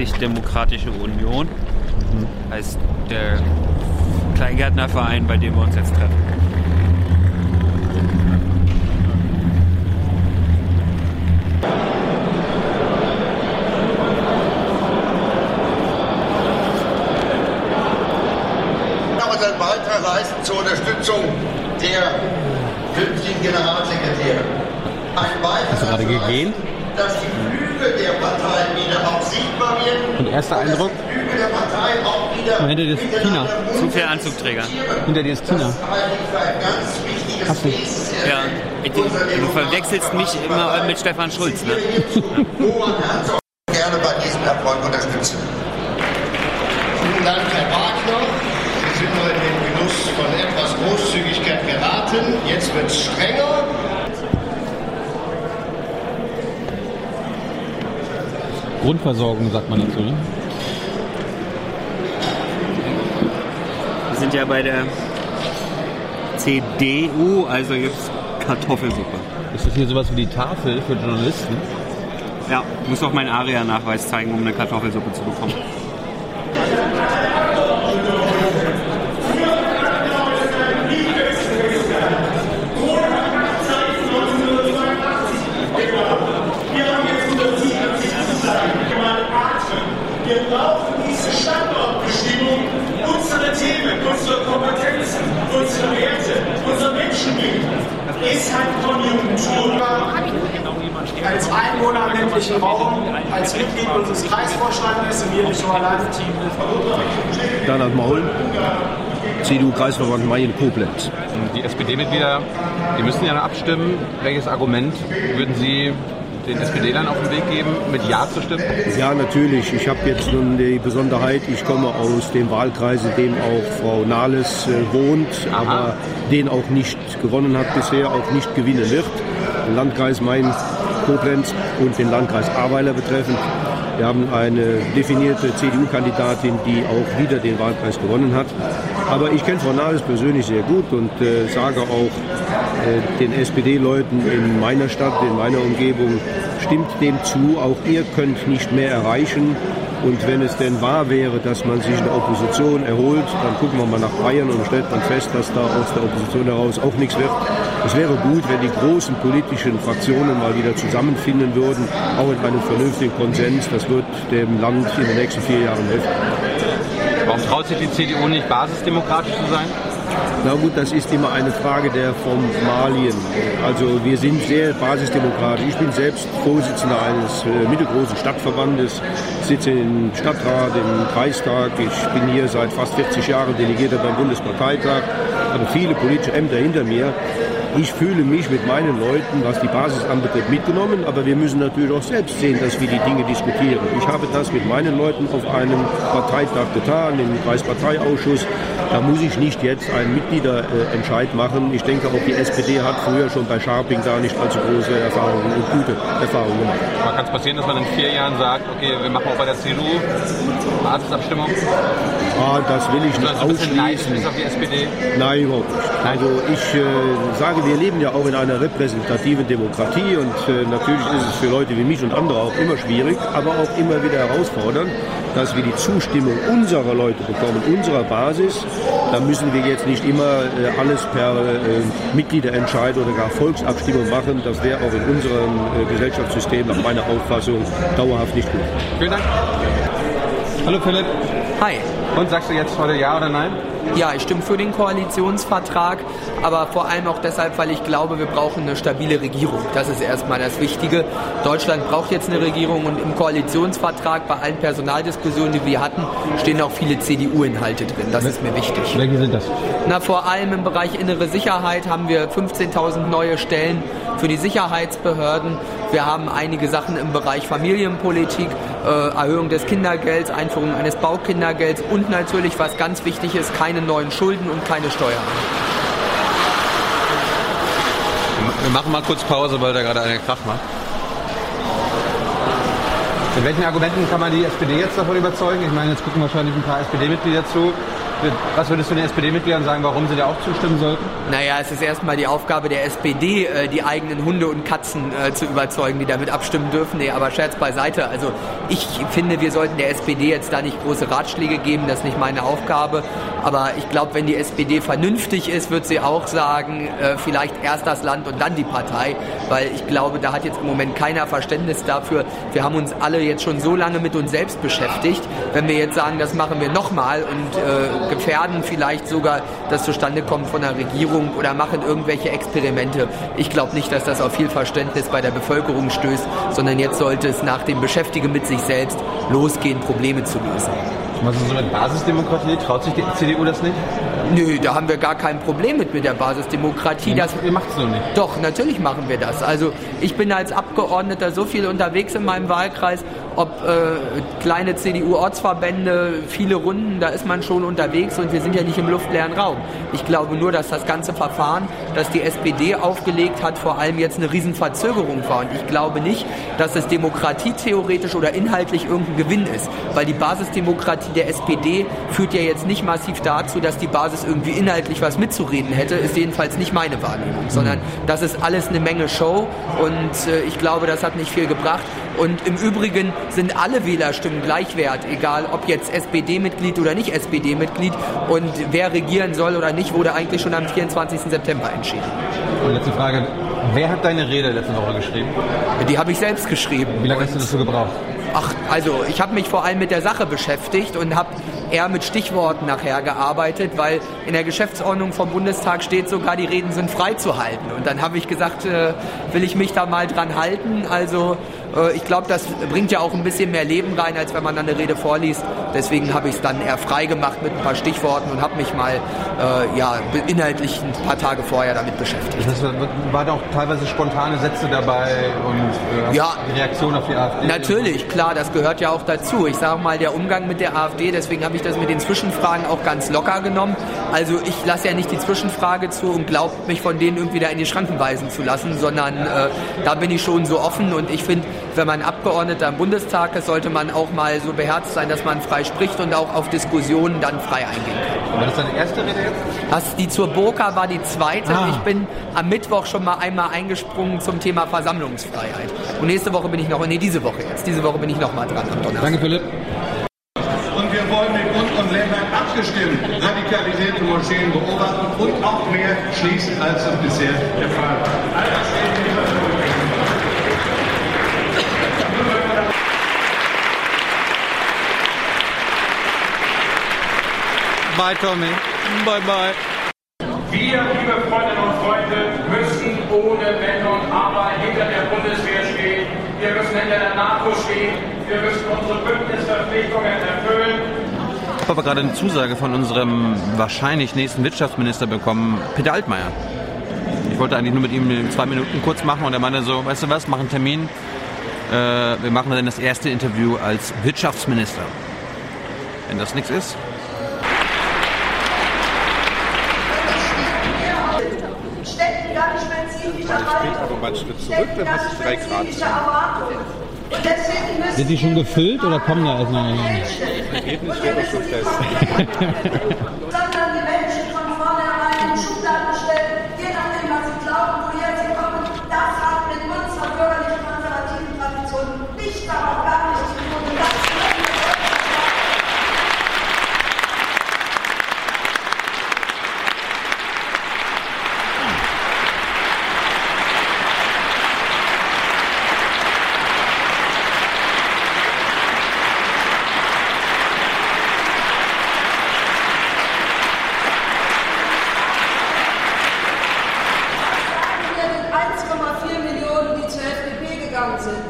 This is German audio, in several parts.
Christlich-Demokratische Union. Mhm. Heißt der Kleingärtnerverein, bei dem wir uns jetzt treffen. unseren Beitrag leisten zur Unterstützung der künftigen Generalsekretäre. Ein Hast du gerade gegeben? dass die Flügel der Partei wieder auch sichtbar werden. Und erster Eindruck? Die Flügel der Partei auch wieder. Und hinter dir ist Tina. Zu viel Anzugträger. Hinter dir ist Tina. Hast du-. Ja, du, verwechselst mich immer mit Stefan Schulz, ne? Gerne bei diesem Erfolg unterstützen. Vielen Dank, Herr Wagner. Sie sind noch in den Genuss von etwas Großzügigkeit geraten. Jetzt wird es strenger. Grundversorgung sagt man dazu, ne? Wir sind ja bei der CDU, also gibt's Kartoffelsuppe. Ist das hier sowas wie die Tafel für Journalisten? Ja, muss auch meinen ARIA-Nachweis zeigen, um eine Kartoffelsuppe zu bekommen. Wir brauchen diese Standortbestimmung, unsere Themen, unsere Kompetenzen, unsere Werte, unser Menschenbild ist halt Konjunktur. als Einwohner im ländlichen Raum, als Mitglied unseres Kreisvorstandes im Jerichoer Land. Bernhard Maul, CDU-Kreisverband Mayen-Koblenz. Die SPD-Mitglieder, die müssen ja noch abstimmen. Welches Argument würden Sie den SPD-Lern auf den Weg geben, mit Ja zu stimmen? Ja, natürlich. Ich habe jetzt nun die Besonderheit, ich komme aus dem Wahlkreis, in dem auch Frau Nahles äh, wohnt, aber den auch nicht gewonnen hat bisher, auch nicht gewinnen wird. Den Landkreis Main-Koblenz und den Landkreis Ahrweiler betreffend. Wir haben eine definierte CDU-Kandidatin, die auch wieder den Wahlkreis gewonnen hat. Aber ich kenne Frau Nahles persönlich sehr gut und äh, sage auch äh, den SPD-Leuten in meiner Stadt, in meiner Umgebung, stimmt dem zu. Auch ihr könnt nicht mehr erreichen. Und wenn es denn wahr wäre, dass man sich in der Opposition erholt, dann gucken wir mal nach Bayern und stellt man fest, dass da aus der Opposition heraus auch nichts wird. Es wäre gut, wenn die großen politischen Fraktionen mal wieder zusammenfinden würden, auch in einem vernünftigen Konsens. Das wird dem Land in den nächsten vier Jahren helfen. Warum traut sich die CDU nicht, basisdemokratisch zu sein? Na gut, das ist immer eine Frage der Formalien. Also wir sind sehr basisdemokratisch. Ich bin selbst Vorsitzender eines äh, mittelgroßen Stadtverbandes, sitze im Stadtrat, im Kreistag. Ich bin hier seit fast 40 Jahren Delegierter beim Bundesparteitag, habe viele politische Ämter hinter mir. Ich fühle mich mit meinen Leuten, was die Basis anbetrifft, mitgenommen, aber wir müssen natürlich auch selbst sehen, dass wir die Dinge diskutieren. Ich habe das mit meinen Leuten auf einem Parteitag getan, im Kreisparteiausschuss. Da muss ich nicht jetzt einen Mitgliederentscheid machen. Ich denke, auch die SPD hat früher schon bei Scharping da nicht allzu große Erfahrungen und gute Erfahrungen gemacht. Aber kann es passieren, dass man in vier Jahren sagt, okay, wir machen auch bei der CDU Basisabstimmung? Ah, das will ich nicht so ein bisschen neidisch ausschließen. bis auf die SPD? Nein, überhaupt nicht. Also ich äh, sage, wir leben ja auch in einer repräsentativen Demokratie und äh, natürlich ist es für Leute wie mich und andere auch immer schwierig, aber auch immer wieder herausfordernd, dass wir die Zustimmung unserer Leute bekommen, unserer Basis. Da müssen wir jetzt nicht immer äh, alles per äh, Mitgliederentscheid oder gar Volksabstimmung machen. Das wäre auch in unserem äh, Gesellschaftssystem nach meiner Auffassung dauerhaft nicht gut. Vielen Dank. Hallo Philipp. Hi. Und sagst du jetzt heute Ja oder Nein? Ja, ich stimme für den Koalitionsvertrag, aber vor allem auch deshalb, weil ich glaube, wir brauchen eine stabile Regierung. Das ist erstmal das Wichtige. Deutschland braucht jetzt eine Regierung und im Koalitionsvertrag bei allen Personaldiskussionen, die wir hatten, stehen auch viele CDU-Inhalte drin. Das ist mir wichtig. Welche sind das? Na, vor allem im Bereich innere Sicherheit haben wir 15.000 neue Stellen für die Sicherheitsbehörden. Wir haben einige Sachen im Bereich Familienpolitik, äh, Erhöhung des Kindergelds, Einführung eines Baukindergelds und natürlich, was ganz wichtig ist, keine neuen Schulden und keine Steuern. Wir machen mal kurz Pause, weil da gerade einer Krach macht. Mit welchen Argumenten kann man die SPD jetzt davon überzeugen? Ich meine, jetzt gucken wahrscheinlich ein paar SPD-Mitglieder zu. Was würdest du den SPD-Mitgliedern sagen, warum sie dir auch zustimmen sollten? Naja, es ist erstmal die Aufgabe der SPD, äh, die eigenen Hunde und Katzen äh, zu überzeugen, die damit abstimmen dürfen. Nee, aber Scherz beiseite. Also ich finde, wir sollten der SPD jetzt da nicht große Ratschläge geben, das ist nicht meine Aufgabe. Aber ich glaube, wenn die SPD vernünftig ist, wird sie auch sagen, äh, vielleicht erst das Land und dann die Partei. Weil ich glaube, da hat jetzt im Moment keiner Verständnis dafür. Wir haben uns alle jetzt schon so lange mit uns selbst beschäftigt. Wenn wir jetzt sagen, das machen wir nochmal und gefährden vielleicht sogar das Zustandekommen von der Regierung oder machen irgendwelche Experimente. Ich glaube nicht, dass das auf viel Verständnis bei der Bevölkerung stößt, sondern jetzt sollte es nach dem Beschäftigen mit sich selbst losgehen, Probleme zu lösen. Was ist so mit Basisdemokratie? Traut sich die CDU das nicht? Nö, da haben wir gar kein Problem mit, mit der Basisdemokratie. Das, ihr macht es nur nicht. Doch, natürlich machen wir das. Also ich bin als Abgeordneter so viel unterwegs in meinem Wahlkreis, ob äh, kleine CDU-Ortsverbände, viele Runden, da ist man schon unterwegs und wir sind ja nicht im luftleeren Raum. Ich glaube nur, dass das ganze Verfahren, das die SPD aufgelegt hat, vor allem jetzt eine Riesenverzögerung war. Und ich glaube nicht, dass es demokratietheoretisch oder inhaltlich irgendein Gewinn ist, weil die Basisdemokratie der SPD führt ja jetzt nicht massiv dazu, dass die Basis irgendwie inhaltlich was mitzureden hätte, ist jedenfalls nicht meine Wahrnehmung, sondern das ist alles eine Menge Show und äh, ich glaube, das hat nicht viel gebracht. Und im Übrigen sind alle Wählerstimmen gleich wert, egal ob jetzt SPD-Mitglied oder nicht SPD-Mitglied. Und wer regieren soll oder nicht, wurde eigentlich schon am 24. September entschieden. Und letzte Frage. Wer hat deine Rede letzte Woche geschrieben? Die habe ich selbst geschrieben. Wie lange hast du das so gebraucht? Ach, also ich habe mich vor allem mit der Sache beschäftigt und habe eher mit Stichworten nachher gearbeitet, weil in der Geschäftsordnung vom Bundestag steht sogar, die Reden sind freizuhalten. Und dann habe ich gesagt, äh, will ich mich da mal dran halten. Also ich glaube, das bringt ja auch ein bisschen mehr Leben rein, als wenn man dann eine Rede vorliest. Deswegen habe ich es dann eher frei gemacht mit ein paar Stichworten und habe mich mal äh, ja, inhaltlich ein paar Tage vorher damit beschäftigt. Das waren auch teilweise spontane Sätze dabei und äh, ja, die Reaktion auf die AfD? Natürlich, klar, das gehört ja auch dazu. Ich sage mal, der Umgang mit der AfD, deswegen habe ich das mit den Zwischenfragen auch ganz locker genommen. Also ich lasse ja nicht die Zwischenfrage zu und glaubt mich von denen irgendwie da in die Schranken weisen zu lassen, sondern äh, da bin ich schon so offen und ich finde, wenn man Abgeordneter im Bundestag ist, sollte man auch mal so beherzt sein, dass man frei spricht und auch auf Diskussionen dann frei eingehen kann. War das deine erste Rede jetzt? Das, die zur Burka war die zweite. Ah. Ich bin am Mittwoch schon mal einmal eingesprungen zum Thema Versammlungsfreiheit. Und nächste Woche bin ich noch, nee, diese Woche jetzt. Diese Woche bin ich noch mal dran am Donnerstag. Danke, Philipp. Und wir wollen mit Bund und Ländern abgestimmt Radikalität in Moscheen beobachten und auch mehr schließen, als es bisher der Fall war. All das sehen wir Bye, Tommy. Bye, bye. Wir, liebe Freundinnen und Freunde, müssen ohne Wenn und Aber hinter der Bundeswehr stehen. Wir müssen hinter der NATO stehen. Wir müssen unsere Bündnisverpflichtungen erfüllen. Ich habe gerade eine Zusage von unserem wahrscheinlich nächsten Wirtschaftsminister bekommen, Peter Altmaier. Ich wollte eigentlich nur mit ihm zwei Minuten kurz machen und er meinte so, weißt du was, mach einen Termin. Äh, wir machen dann das erste Interview als Wirtschaftsminister. Wenn das nichts ist, stecken gar nicht spezifische Haltung, mal einen Schritt nicht spezifische Erwartungen. Und deswegen müssen Sind die schon gefüllt oder kommen da erst noch eine? Ergebnis steht doch schon fest. sondern die Menschen von vornherein in Schubladen stellen, je nachdem, was sie glauben, woher sie kommen. Das hat mit unserer bürgerlich-konservativen Tradition nicht darauf gar nicht zu tun. Und das können wir sagen wir den 1,4 Millionen, die zur FDP gegangen sind.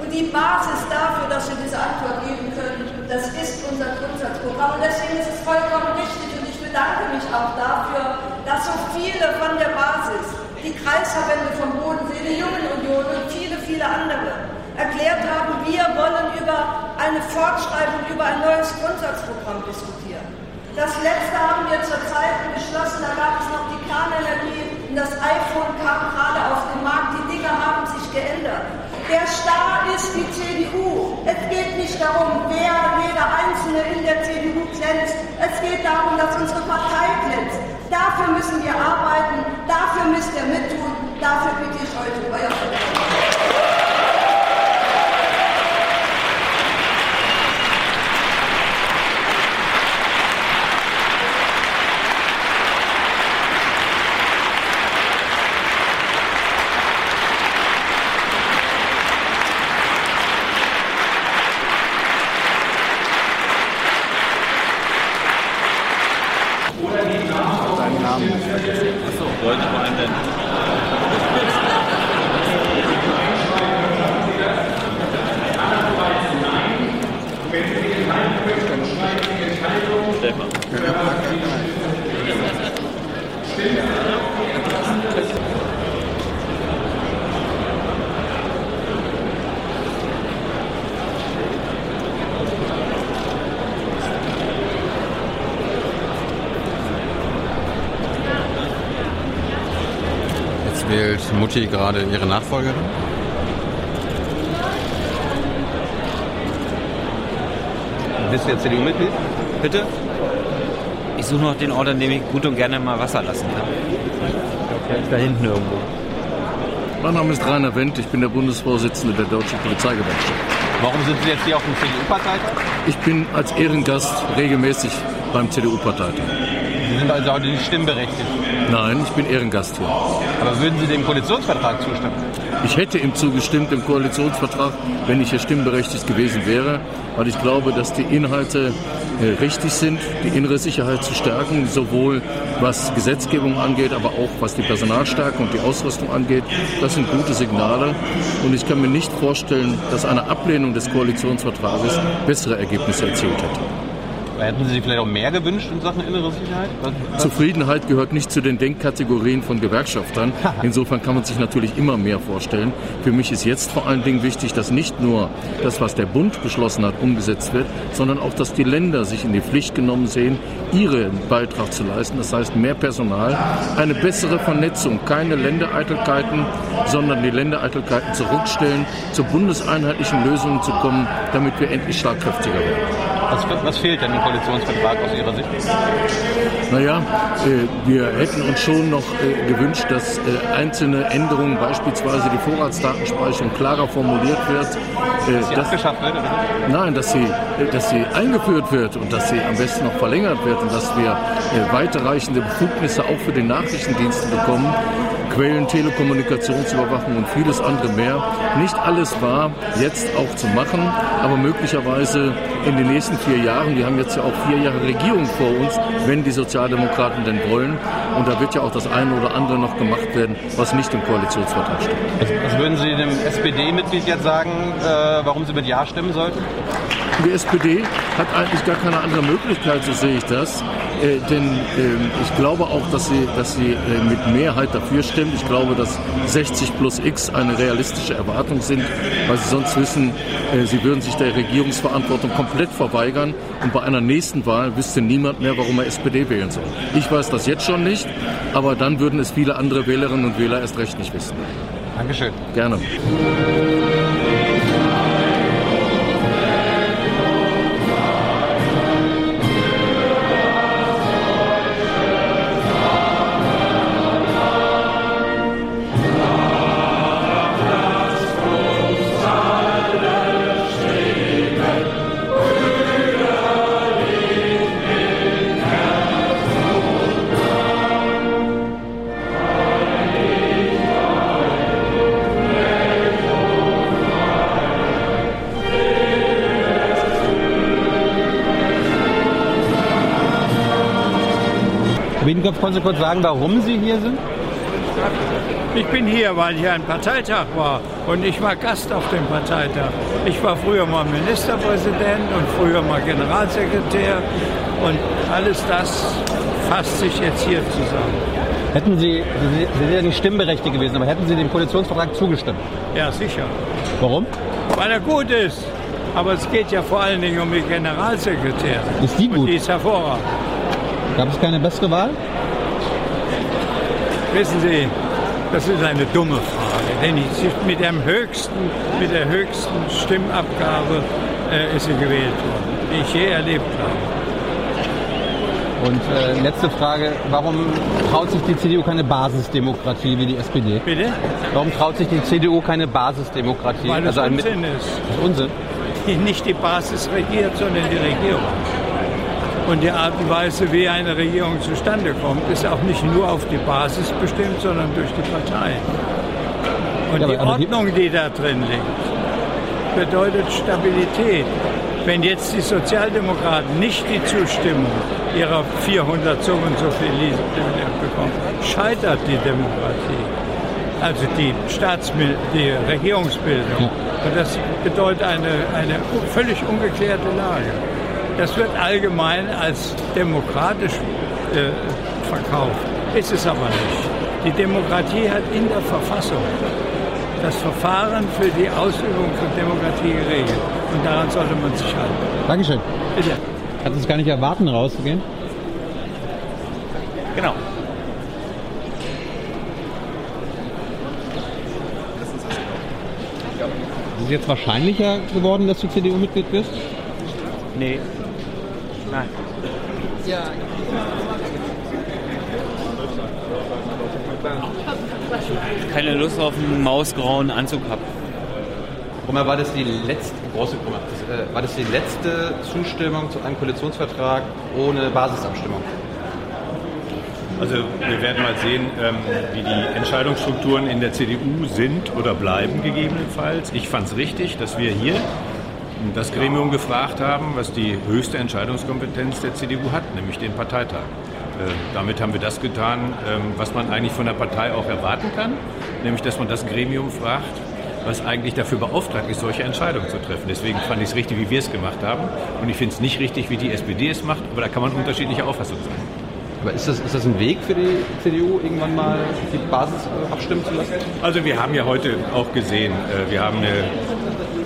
Und die Basis dafür, dass wir diese Antwort geben können, das ist unser Grundsatzprogramm. Und deswegen ist es vollkommen richtig und ich bedanke mich auch dafür, dass so viele von der Basis, die Kreisverbände vom Bodensee, die Jungenunion und viele, viele andere erklärt haben, wir wollen über eine Fortschreibung, über ein neues Grundsatzprogramm diskutieren. Das letzte haben wir zurzeit beschlossen, da gab es noch die Kernenergie und das iPhone kam gerade auf den Markt. Die Dinge haben sich Der Star ist die CDU. Es geht nicht darum, wer jeder Einzelne in der CDU glänzt. Es geht darum, dass unsere Partei glänzt. Dafür müssen wir arbeiten, dafür müsst ihr mittun, dafür bitte ich euch euer Vertrauen. Namen nicht vergessen. Achso, wollte vor allem denn. Jetzt Mutti gerade ihre Nachfolgerin. Bist du jetzt CDU-Mitglied? Bitte? Ich suche noch den Ort, an dem ich gut und gerne mal Wasser lassen kann. Da hinten irgendwo. Mein Name ist Rainer Wendt, ich bin der Bundesvorsitzende der Deutschen Polizeigewerkschaft. Warum sind Sie jetzt hier auf dem CDU-Parteitag? Ich bin als Ehrengast regelmäßig beim CDU-Parteitag. Sie sind also auch nicht stimmberechtigt. Nein, ich bin Ehrengast hier. Aber würden Sie dem Koalitionsvertrag zustimmen? Ich hätte ihm zugestimmt, dem Koalitionsvertrag, wenn ich hier stimmberechtigt gewesen wäre, weil ich glaube, dass die Inhalte äh, richtig sind, die innere Sicherheit zu stärken, sowohl was Gesetzgebung angeht, aber auch was die Personalstärke und die Ausrüstung angeht. Das sind gute Signale und ich kann mir nicht vorstellen, dass eine Ablehnung des Koalitionsvertrages bessere Ergebnisse erzielt hätte. Hätten Sie sich vielleicht auch mehr gewünscht in Sachen innere Sicherheit? Was, was? Zufriedenheit gehört nicht zu den Denkkategorien von Gewerkschaftern. Insofern kann man sich natürlich immer mehr vorstellen. Für mich ist jetzt vor allen Dingen wichtig, dass nicht nur das, was der Bund beschlossen hat, umgesetzt wird, sondern auch, dass die Länder sich in die Pflicht genommen sehen, ihren Beitrag zu leisten. Das heißt mehr Personal, eine bessere Vernetzung, keine Ländereitelkeiten, sondern die Ländereitelkeiten zurückstellen, zu bundeseinheitlichen Lösungen zu kommen, damit wir endlich schlagkräftiger werden. Was, was fehlt denn im Koalitionsvertrag aus Ihrer Sicht? Naja, äh, wir hätten uns schon noch äh, gewünscht, dass äh, einzelne Änderungen, beispielsweise die Vorratsdatenspeicherung, klarer formuliert wird. Dass sie abgeschafft wird? Oder? Nein, dass sie, dass sie eingeführt wird und dass sie am besten noch verlängert wird und dass wir weiterreichende Befugnisse auch für die Nachrichtendienste bekommen. Quellen, Telekommunikationsüberwachung und vieles andere mehr. Nicht alles war jetzt auch zu machen, aber möglicherweise in den nächsten vier Jahren, wir haben jetzt ja auch vier Jahre Regierung vor uns, wenn die Sozialdemokraten denn wollen. Und da wird ja auch das eine oder andere noch gemacht werden, was nicht im Koalitionsvertrag steht. Was, was würden Sie dem SPD-Mitglied jetzt sagen, äh, warum Sie mit Ja stimmen sollten? Die SPD hat eigentlich gar keine andere Möglichkeit, so sehe ich das. Äh, denn äh, ich glaube auch, dass sie, dass sie äh, mit Mehrheit dafür stimmt. Ich glaube, dass 60 plus X eine realistische Erwartung sind, weil sie sonst wissen, äh, sie würden sich der Regierungsverantwortung komplett verweigern und bei einer nächsten Wahl wüsste niemand mehr, warum er SPD wählen soll. Ich weiß das jetzt schon nicht, aber dann würden es viele andere Wählerinnen und Wähler erst recht nicht wissen. Dankeschön. Gerne. Können Sie kurz sagen, warum Sie hier sind? Ich bin hier, weil hier ein Parteitag war und ich war Gast auf dem Parteitag. Ich war früher mal Ministerpräsident und früher mal Generalsekretär und alles das fasst sich jetzt hier zusammen. Hätten Sie, Sie sind ja nicht stimmberechtigt gewesen, aber hätten Sie dem Koalitionsvertrag zugestimmt? Ja, sicher. Warum? Weil er gut ist. Aber es geht ja vor allen Dingen um die Generalsekretärin. Ist die gut? Und die ist hervorragend. Gab es keine bessere Wahl? Wissen Sie, das ist eine dumme Frage. Denn mit, dem höchsten, mit der höchsten Stimmabgabe äh, ist sie gewählt worden, die ich je erlebt habe. Und äh, letzte Frage, warum traut sich die CDU keine Basisdemokratie wie die SPD? Bitte? Warum traut sich die CDU keine Basisdemokratie? Weil es also Unsinn ist. Das ist Unsinn? Nicht die Basis regiert, sondern die Regierung. Und die Art und Weise, wie eine Regierung zustande kommt, ist auch nicht nur auf die Basis bestimmt, sondern durch die Parteien. Und Ja, die die- Ordnung, die da drin liegt, bedeutet Stabilität. Wenn jetzt die Sozialdemokraten nicht die Zustimmung ihrer 400 so und so viel bekommen, scheitert die Demokratie. Also die Staatsmil die Regierungsbildung. Und das bedeutet eine, eine völlig ungeklärte Lage. Das wird allgemein als demokratisch äh, verkauft. Ist es aber nicht. Die Demokratie hat in der Verfassung das Verfahren für die Ausübung von Demokratie geregelt. Und daran sollte man sich halten. Dankeschön. Bitte. Kannst du es gar nicht erwarten, rauszugehen? Genau. Ist es jetzt wahrscheinlicher geworden, dass du CDU-Mitglied bist? Nee. Nein. Ja, Keine Lust auf einen mausgrauen Anzug habe. Brummer, war das die letzte, große Brummer, das, äh, war das die letzte Zustimmung zu einem Koalitionsvertrag ohne Basisabstimmung? Also wir werden mal sehen, ähm, wie die Entscheidungsstrukturen in der CDU sind oder bleiben gegebenenfalls. Ich fand es richtig, dass wir hier das Gremium gefragt haben, was die höchste Entscheidungskompetenz der CDU hat, nämlich den Parteitag. Äh, damit haben wir das getan, ähm, was man eigentlich von der Partei auch erwarten kann, nämlich dass man das Gremium fragt, was eigentlich dafür beauftragt ist, solche Entscheidungen zu treffen. Deswegen fand ich es richtig, wie wir es gemacht haben. Und ich finde es nicht richtig, wie die SPD es macht, aber da kann man unterschiedlicher Auffassung sein. Aber ist das, ist das ein Weg für die CDU, irgendwann mal die Basis äh, abstimmen zu lassen? Also wir haben ja heute auch gesehen, äh, wir haben eine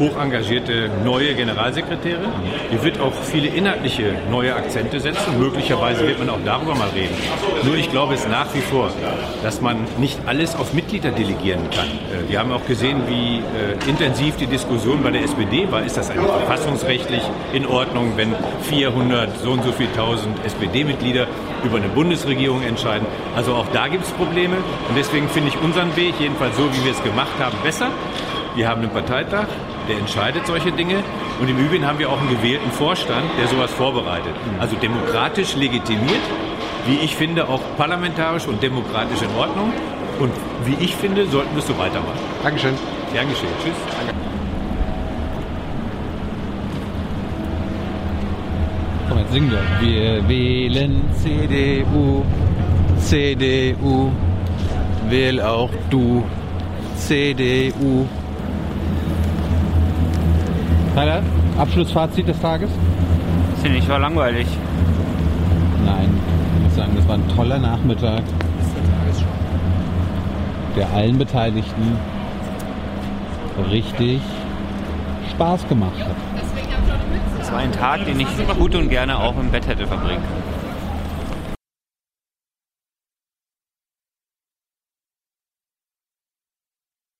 hoch engagierte neue Generalsekretärin. Die wird auch viele inhaltliche neue Akzente setzen. Möglicherweise wird man auch darüber mal reden. Nur ich glaube es nach wie vor, dass man nicht alles auf Mitglieder delegieren kann. Äh, Wir haben auch gesehen, wie äh, intensiv die Diskussion bei der SPD war. Ist das eigentlich verfassungsrechtlich in Ordnung, wenn 400 so und so viel tausend SPD-Mitglieder über eine Bundesregierung entscheiden? Also auch da gibt es Probleme. Und deswegen finde ich unseren Weg, jedenfalls so, wie wir es gemacht haben, besser. Wir haben einen Parteitag, der entscheidet solche Dinge. Und im Übrigen haben wir auch einen gewählten Vorstand, der sowas vorbereitet. Also demokratisch legitimiert, wie ich finde, auch parlamentarisch und demokratisch in Ordnung. Und wie ich finde, sollten wir es so weitermachen. Dankeschön. Gern geschehen. Tschüss. Komm, jetzt singen wir. Wir wählen CDU, CDU, wähl auch du, CDU. Tyler, Abschlussfazit des Tages? Finde ich war langweilig. Nein, ich muss sagen, das war ein toller Nachmittag, der allen Beteiligten richtig Spaß gemacht hat. Es war ein Tag, den ich gut und gerne auch im Bett hätte verbringen können.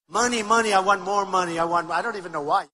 Money, money, I want more money. I want, I don't even know why.